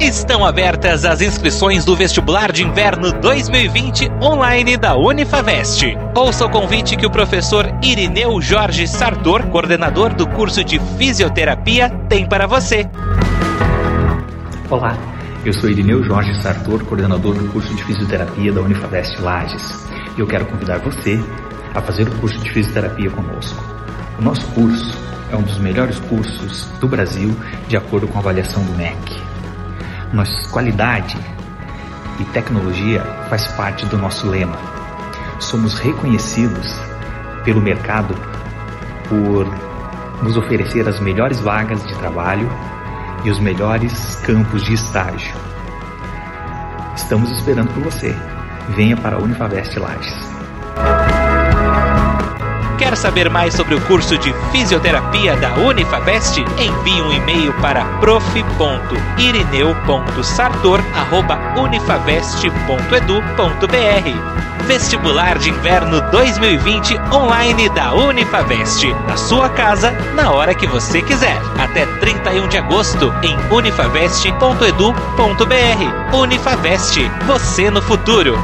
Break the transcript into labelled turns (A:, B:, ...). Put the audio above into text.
A: Estão abertas as inscrições do vestibular de inverno 2020 online da Unifavest. Ouça o convite que o professor Irineu Jorge Sartor, coordenador do curso de fisioterapia, tem para você.
B: Olá, eu sou Irineu Jorge Sartor, coordenador do curso de fisioterapia da Unifavest Lages, e eu quero convidar você a fazer o curso de fisioterapia conosco. O nosso curso é um dos melhores cursos do Brasil, de acordo com a avaliação do MEC. Nossa qualidade e tecnologia faz parte do nosso lema. Somos reconhecidos pelo mercado por nos oferecer as melhores vagas de trabalho e os melhores campos de estágio. Estamos esperando por você. Venha para a Unifavest Lages.
A: Quer saber mais sobre o curso de fisioterapia da Unifavest? Envie um e-mail para prof.irineu.sartor@unifavest.edu.br. Vestibular de Inverno 2020 online da Unifavest. Na sua casa, na hora que você quiser. Até 31 de agosto em unifavest.edu.br. Unifavest, você no futuro.